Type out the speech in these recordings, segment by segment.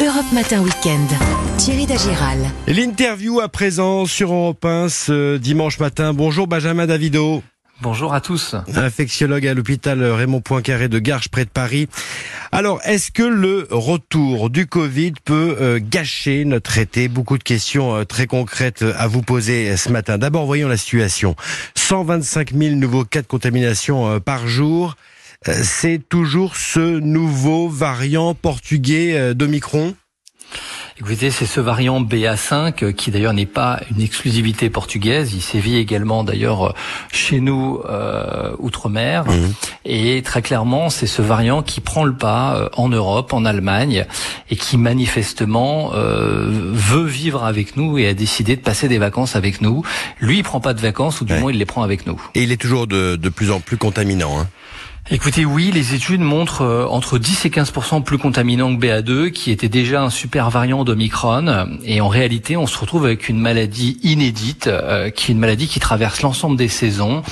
Europe Matin Weekend. Thierry Dagiral. L'interview à présent sur Europe 1 ce dimanche matin. Bonjour Benjamin Davido. Bonjour à tous. Infectiologue à l'hôpital Raymond Poincaré de Garches près de Paris. Alors, est-ce que le retour du Covid peut euh, gâcher notre été? Beaucoup de questions euh, très concrètes à vous poser ce matin. D'abord, voyons la situation. 125 000 nouveaux cas de contamination euh, par jour. C'est toujours ce nouveau variant portugais d'Omicron Écoutez, c'est ce variant BA5 euh, qui d'ailleurs n'est pas une exclusivité portugaise. Il sévit également d'ailleurs euh, chez nous euh, outre-mer. Mhm. Et très clairement, c'est ce variant qui prend le pas euh, en Europe, en Allemagne, et qui manifestement euh, veut vivre avec nous et a décidé de passer des vacances avec nous. Lui, il prend pas de vacances, ou du moins il les prend avec nous. Et il est toujours de, de plus en plus contaminant. Hein. Écoutez, oui, les études montrent euh, entre 10 et 15% plus contaminant que BA2, qui était déjà un super variant d'Omicron. Et en réalité, on se retrouve avec une maladie inédite, euh, qui est une maladie qui traverse l'ensemble des saisons.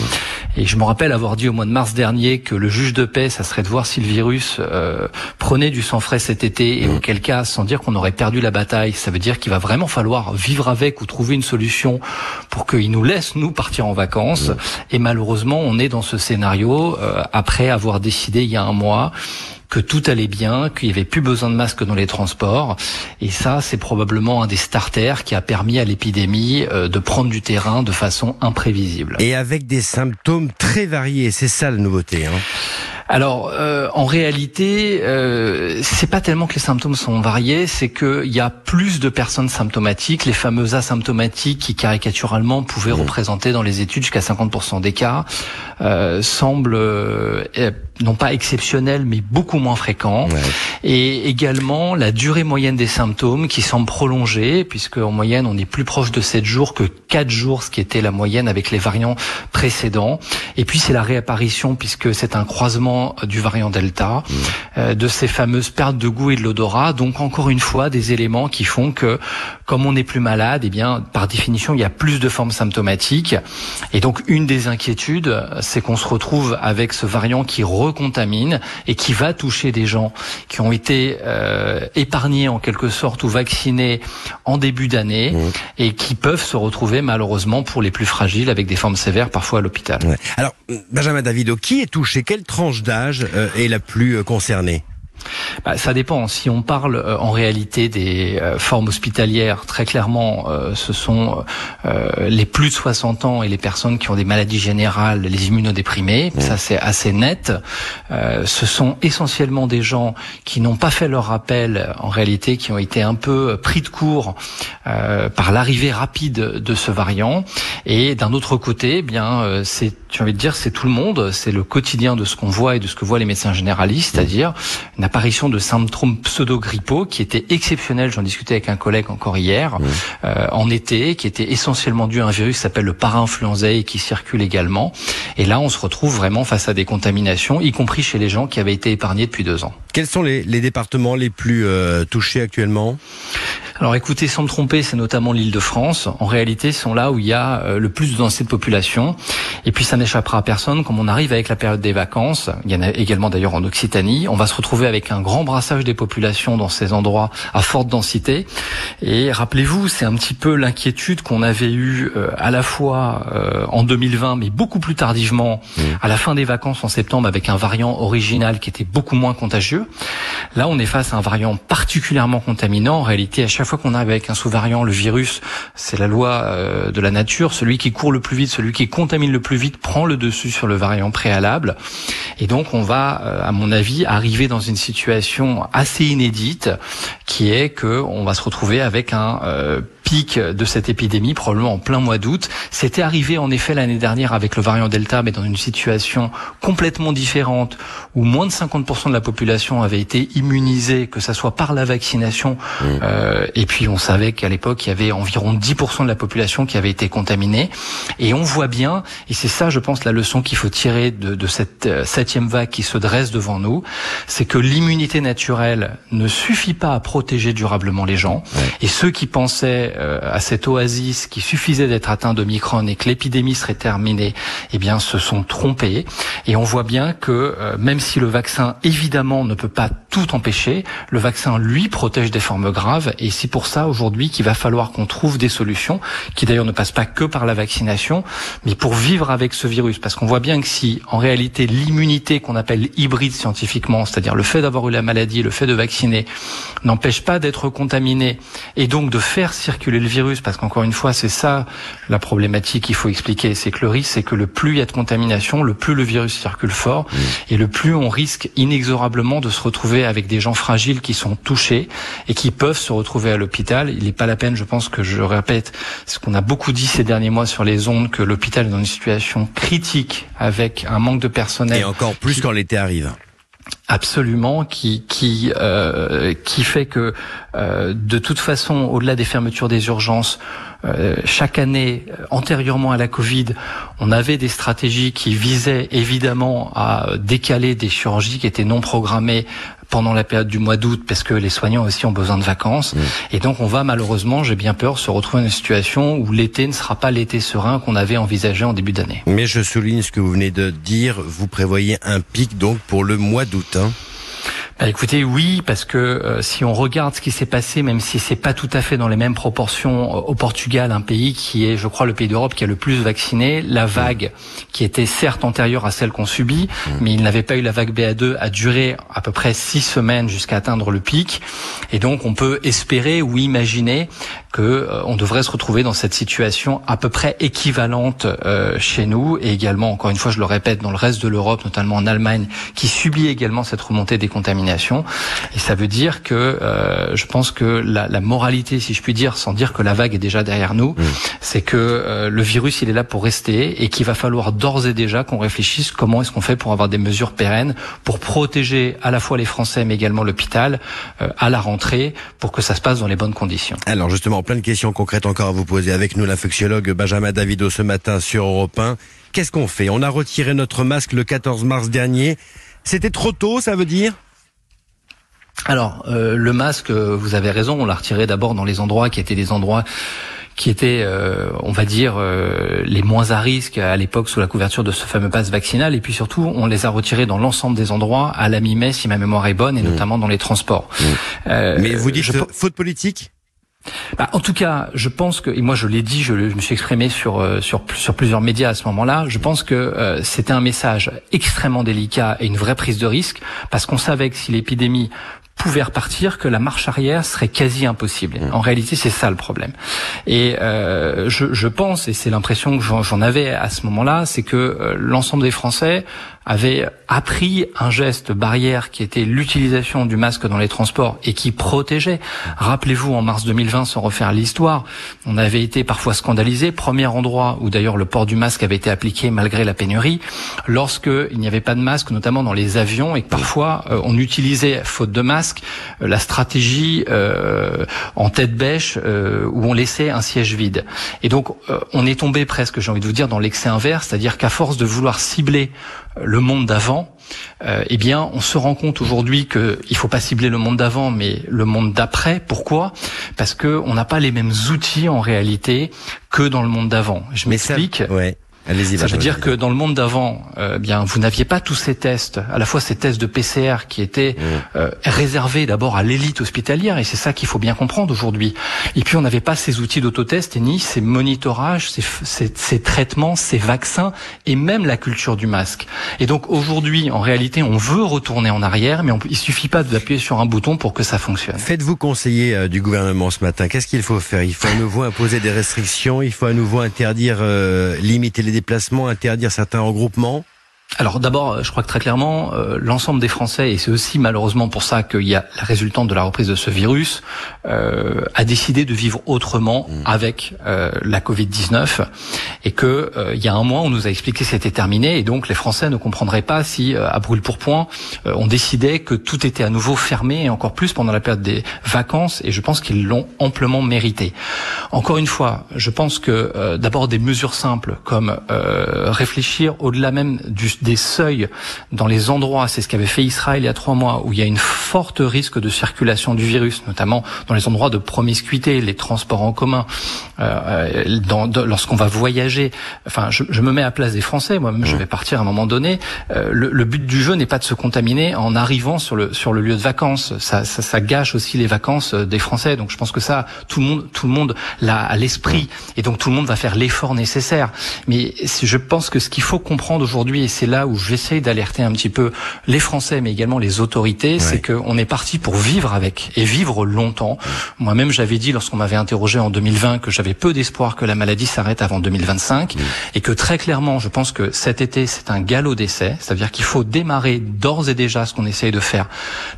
Et je me rappelle avoir dit au mois de mars dernier que le juge de paix, ça serait de voir si le virus euh, prenait du sang frais cet été, et auquel cas, sans dire qu'on aurait perdu la bataille, ça veut dire qu'il va vraiment falloir vivre avec ou trouver une solution pour qu'il nous laisse, nous, partir en vacances. Et malheureusement, on est dans ce scénario après avoir décidé il y a un mois que tout allait bien, qu'il n'y avait plus besoin de masques dans les transports. Et ça, c'est probablement un des starters qui a permis à l'épidémie euh, de prendre du terrain de façon imprévisible. Et avec des symptômes très variés, c'est ça la nouveauté. Hein alors, euh, en réalité, euh, c'est pas tellement que les symptômes sont variés, c'est qu'il y a plus de personnes symptomatiques. Les fameux asymptomatiques qui caricaturalement pouvaient mmh. représenter dans les études jusqu'à 50% des cas euh, semblent euh, non pas exceptionnels, mais beaucoup moins fréquents. Et également la durée moyenne des symptômes qui semble prolongée, puisque en moyenne on est plus proche de 7 jours que 4 jours, ce qui était la moyenne avec les variants précédents. Et puis c'est la réapparition, puisque c'est un croisement du variant Delta, mmh. euh, de ces fameuses pertes de goût et de l'odorat. Donc encore une fois, des éléments qui font que, comme on n'est plus malade, eh bien par définition il y a plus de formes symptomatiques. Et donc une des inquiétudes, c'est qu'on se retrouve avec ce variant qui recontamine et qui va toucher des gens qui ont été euh, épargnés en quelque sorte ou vaccinés en début d'année mmh. et qui peuvent se retrouver malheureusement pour les plus fragiles avec des formes sévères parfois à l'hôpital. Alors Benjamin Davido, qui est touché? Quelle tranche d'âge euh, est la plus euh, concernée? Bah, ça dépend. Si on parle euh, en réalité des euh, formes hospitalières, très clairement, euh, ce sont les plus de 60 ans et les personnes qui ont des maladies générales, les immunodéprimés. Mmh. Ça, c'est assez net. ce sont essentiellement des gens qui n'ont pas fait leur rappel, en réalité, qui ont été un peu pris de court par l'arrivée rapide de ce variant. Et d'un autre côté, eh bien, c'est, j'ai envie de dire, c'est tout le monde. C'est le quotidien de ce qu'on voit et de ce que voient les médecins généralistes, c'est-à-dire une apparition de symptômes pseudo-grippaux qui était exceptionnel. J'en discutais avec un collègue encore hier, euh, en été, qui était essentiellement dû à un virus qui s'appelle le para-influenzae et qui circule également. Et là, on se retrouve vraiment face à des contaminations, y compris chez les gens qui avaient été épargnés depuis deux ans. Quels sont les, départements les plus euh, touchés actuellement? Alors écoutez, sans me tromper, c'est notamment l'île de France. En réalité, ce sont là où il y a euh, le plus de densité de population. Et puis ça n'échappera à personne, comme on arrive avec la période des vacances, il y en a également d'ailleurs en Occitanie, on va se retrouver avec un grand brassage des populations dans ces endroits à forte densité. Et rappelez-vous, c'est un petit peu l'inquiétude qu'on avait eue euh, à la fois euh, en 2020, mais beaucoup plus tardivement, mmh. à la fin des vacances en septembre, avec un variant original qui était beaucoup moins contagieux. Là, on est face à un variant particulièrement contaminant. En réalité, à chaque fois qu'on arrive avec un sous-variant, le virus, c'est la loi euh, de la nature, celui qui court le plus vite, celui qui contamine le plus vite prend le dessus sur le variant préalable. Et donc on va, euh, à mon avis, arriver dans une situation assez inédite, qui est que on va se retrouver avec un euh, pic de cette épidémie, probablement en plein mois d'août. C'était arrivé en effet l'année dernière avec le variant Delta, mais dans une situation complètement différente, où moins de 50% de la population avait été immunisée, que ça soit par la vaccination, mmh. euh, et puis on savait qu'à l'époque, il y avait environ 10% de la population qui avait été contaminée. Et on voit bien, et c'est ça, je pense, la leçon qu'il faut tirer de, de cette euh, septième vague qui se dresse devant nous, c'est que l'immunité naturelle ne suffit pas à protéger durablement les gens. Et ceux qui pensaient à cette oasis qu'il suffisait d'être atteint de Micron et que l'épidémie serait terminée, eh bien, se sont trompés. Et on voit bien que même si le vaccin évidemment ne peut pas tout empêcher, le vaccin lui protège des formes graves. Et c'est pour ça aujourd'hui qu'il va falloir qu'on trouve des solutions, qui d'ailleurs ne passent pas que par la vaccination, mais pour vivre avec ce virus. Parce qu'on voit bien que si en réalité l'immunité qu'on appelle hybride scientifiquement, c'est-à-dire le fait d'avoir eu la maladie, le fait de vacciner, n'empêche pas d'être contaminé et donc de faire circuler le virus, parce qu'encore une fois, c'est ça la problématique qu'il faut expliquer, c'est que le risque, c'est que le plus il y a de contamination, le plus le virus circule fort, mmh. et le plus on risque inexorablement de se retrouver avec des gens fragiles qui sont touchés et qui peuvent se retrouver à l'hôpital. Il n'est pas la peine, je pense que je répète ce qu'on a beaucoup dit ces derniers mois sur les ondes, que l'hôpital est dans une situation critique avec un manque de personnel. Et encore plus quand l'été arrive. Absolument, qui qui euh, qui fait que euh, de toute façon, au-delà des fermetures des urgences, euh, chaque année, antérieurement à la Covid, on avait des stratégies qui visaient évidemment à décaler des chirurgies qui étaient non programmées pendant la période du mois d'août parce que les soignants aussi ont besoin de vacances. Mmh. Et donc on va malheureusement, j'ai bien peur, se retrouver dans une situation où l'été ne sera pas l'été serein qu'on avait envisagé en début d'année. Mais je souligne ce que vous venez de dire, vous prévoyez un pic donc pour le mois d'août. Hein bah, écoutez, oui, parce que euh, si on regarde ce qui s'est passé, même si c'est pas tout à fait dans les mêmes proportions euh, au Portugal, un pays qui est, je crois, le pays d'Europe qui a le plus vacciné, la vague qui était certes antérieure à celle qu'on subit, mmh. mais il n'avait pas eu la vague BA2, a duré à peu près six semaines jusqu'à atteindre le pic, et donc on peut espérer ou imaginer que euh, on devrait se retrouver dans cette situation à peu près équivalente chez nous, et également, encore une fois, je le répète, dans le reste de l'Europe, notamment en Allemagne, qui subit également cette remontée des contaminations et ça veut dire que euh, je pense que la, la, moralité, si je puis dire, sans dire que la vague est déjà derrière nous, mm. c'est que euh, le virus, il est là pour rester et qu'il va falloir d'ores et déjà qu'on réfléchisse comment est-ce qu'on fait pour avoir des mesures pérennes pour protéger à la fois les Français mais également l'hôpital euh, à la rentrée pour que ça se passe dans les bonnes conditions. Alors justement, plein de questions concrètes encore à vous poser avec nous, l'infectiologue Benjamin Davido ce matin sur Europe 1. Qu'est-ce qu'on fait? On a retiré notre masque le 14 mars dernier. C'était trop tôt, ça veut dire? Alors, euh, le masque, euh, vous avez raison, on l'a retiré d'abord dans les endroits qui étaient des endroits qui étaient, euh, on va dire, les moins à risque à l'époque sous la couverture de ce fameux passe vaccinal. Et puis surtout, on les a retirés dans l'ensemble des endroits à la mi-mai, si ma mémoire est bonne, et mmh. notamment dans les transports. Mmh. Mais vous dites faute politique? Bah, en tout cas, je pense que, et moi je l'ai dit, je, me suis exprimé sur, euh, sur, sur plusieurs médias à ce moment-là, je pense que euh, c'était un message extrêmement délicat et une vraie prise de risque, parce qu'on savait que si l'épidémie pouvait repartir, que la marche arrière serait quasi impossible. Mmh. En réalité, c'est ça le problème. Et euh, je, je, pense, et c'est l'impression que j'en avais à ce moment-là, c'est que l'ensemble des Français avait appris un geste barrière qui était l'utilisation du masque dans les transports et qui protégeait. Rappelez-vous, en mars 2020, sans refaire l'histoire, on avait été parfois scandalisé. Premier endroit où d'ailleurs le port du masque avait été appliqué malgré la pénurie, lorsque il n'y avait pas de masque, notamment dans les avions, et que parfois euh, on utilisait, faute de masque, euh, la stratégie euh, en tête bêche où on laissait un siège vide. Et donc on est tombé presque, j'ai envie de vous dire, dans l'excès inverse, c'est-à-dire qu'à force de vouloir cibler le monde d'avant, euh, eh bien, on se rend compte aujourd'hui qu'il ne faut pas cibler le monde d'avant, mais le monde d'après. Pourquoi? Parce que on n'a pas les mêmes outils en réalité que dans le monde d'avant. Je m'explique. Ouais. Allez-y. Ça veut dire que dans le monde d'avant, euh, bien, vous n'aviez pas tous ces tests, à la fois ces tests de PCR qui étaient mmh. euh, réservés d'abord à l'élite hospitalière, et c'est ça qu'il faut bien comprendre aujourd'hui. Et puis on n'avait pas ces outils d'autotest et ni ces monitorages, ces, ces, ces, traitements, ces vaccins, et même la culture du masque. Et donc aujourd'hui, en réalité, on veut retourner en arrière, mais on, il suffit pas d'appuyer sur un bouton pour que ça fonctionne. Faites-vous conseiller euh, du gouvernement ce matin? Qu'est-ce qu'il faut faire? Il faut à nouveau imposer des restrictions, il faut à nouveau interdire, euh, limiter les déplacements, interdire certains regroupements alors d'abord, je crois que très clairement, euh, l'ensemble des Français, et c'est aussi malheureusement pour ça qu'il y a la résultante de la reprise de ce virus, euh, a décidé de vivre autrement mmh. avec euh, la Covid-19, et que il y a un mois, on nous a expliqué que c'était terminé, et donc les Français ne comprendraient pas si, à brûle pour point, on décidait que tout était à nouveau fermé, et encore plus pendant la période des vacances, et je pense qu'ils l'ont amplement mérité. Encore une fois, je pense que d'abord des mesures simples comme réfléchir au-delà même du des seuils dans les endroits, c'est ce qu'avait fait Israël il y a trois mois, où il y a une forte risque de circulation du virus, notamment dans les endroits de promiscuité, les transports en commun, euh, lorsqu'on va voyager. Enfin, je, je, me mets à place des Français. Moi-même, je vais partir à un moment donné. Euh, le, le, but du jeu n'est pas de se contaminer en arrivant sur le sur le lieu de vacances. Ça, ça, ça, gâche aussi les vacances euh, des Français. Donc, je pense que ça, tout le monde, tout le monde l'a à l'esprit, et donc tout le monde va faire l'effort nécessaire. Mais je pense que ce qu'il faut comprendre aujourd'hui, et c'est là où j'essaye d'alerter un petit peu les Français, mais également les autorités, c'est qu'on est parti pour vivre avec et vivre longtemps. Moi-même, j'avais dit lorsqu'on m'avait interrogé en 2020 que j'avais peu d'espoir que la maladie s'arrête avant 2025 et que très clairement, je pense que cet été, c'est un galop d'essai, c'est-à-dire qu'il faut démarrer d'ores et déjà ce qu'on essaye de faire,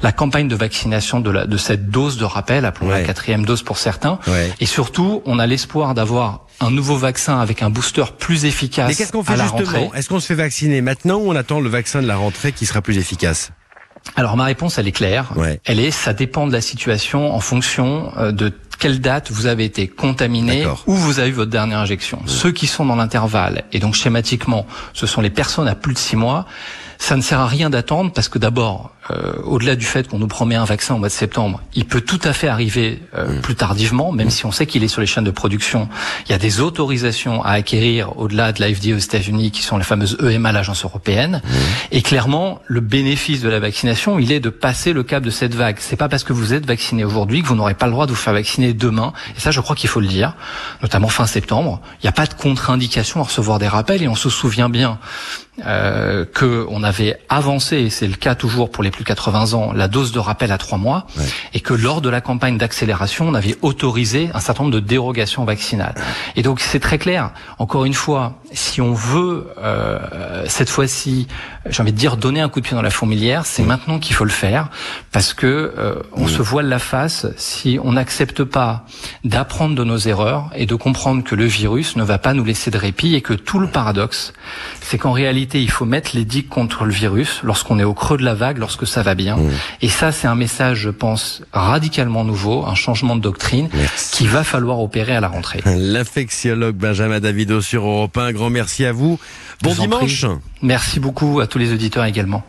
la campagne de vaccination de, la, de cette dose de rappel, appelons la quatrième dose pour certains, et surtout, on a l'espoir d'avoir un nouveau vaccin avec un booster plus efficace. Mais qu'est-ce qu'on fait justement Est-ce qu'on se fait vacciner maintenant ou on attend le vaccin de la rentrée qui sera plus efficace alors ma réponse, elle est claire. Elle est, ça dépend de la situation en fonction euh, de quelle date vous avez été contaminé ou vous avez eu votre dernière injection. Ceux qui sont dans l'intervalle, et donc schématiquement, ce sont les personnes à plus de six mois, ça ne sert à rien d'attendre parce que d'abord, euh, au-delà du fait qu'on nous promet un vaccin au mois de septembre, il peut tout à fait arriver euh, mm. plus tardivement, même mm. si on sait qu'il est sur les chaînes de production. Il y a des autorisations à acquérir au-delà de la FDA aux États-Unis, qui sont les fameuses EMA, l'agence européenne. Mm. Et clairement, le bénéfice de la vaccination, il est de passer le cap de cette vague. C'est pas parce que vous êtes vacciné aujourd'hui que vous n'aurez pas le droit de vous faire vacciner demain. Et ça, je crois qu'il faut le dire, notamment fin septembre. Il n'y a pas de contre-indication à recevoir des rappels et on se souvient bien euh, que on avait avancé, et c'est le cas toujours pour les plus de 80 ans, la dose de rappel à trois mois, et que lors de la campagne d'accélération, on avait autorisé un certain nombre de dérogations vaccinales. Et donc c'est très clair. Encore une fois, si on veut euh, cette fois-ci, j'ai envie de dire donner un coup de pied dans la fourmilière, c'est maintenant qu'il faut le faire, parce que euh, on se voile la face si on n'accepte pas d'apprendre de nos erreurs et de comprendre que le virus ne va pas nous laisser de répit et que tout le paradoxe, c'est qu'en réalité il faut mettre les digues contre le virus lorsqu'on est au creux de la vague, lorsque ça va bien. Mmh. Et ça, c'est un message, je pense, radicalement nouveau, un changement de doctrine qui va falloir opérer à la rentrée. L'infectiologue Benjamin Davido sur Europe 1, un grand merci à vous. Bon dimanche. Merci beaucoup à tous les auditeurs également.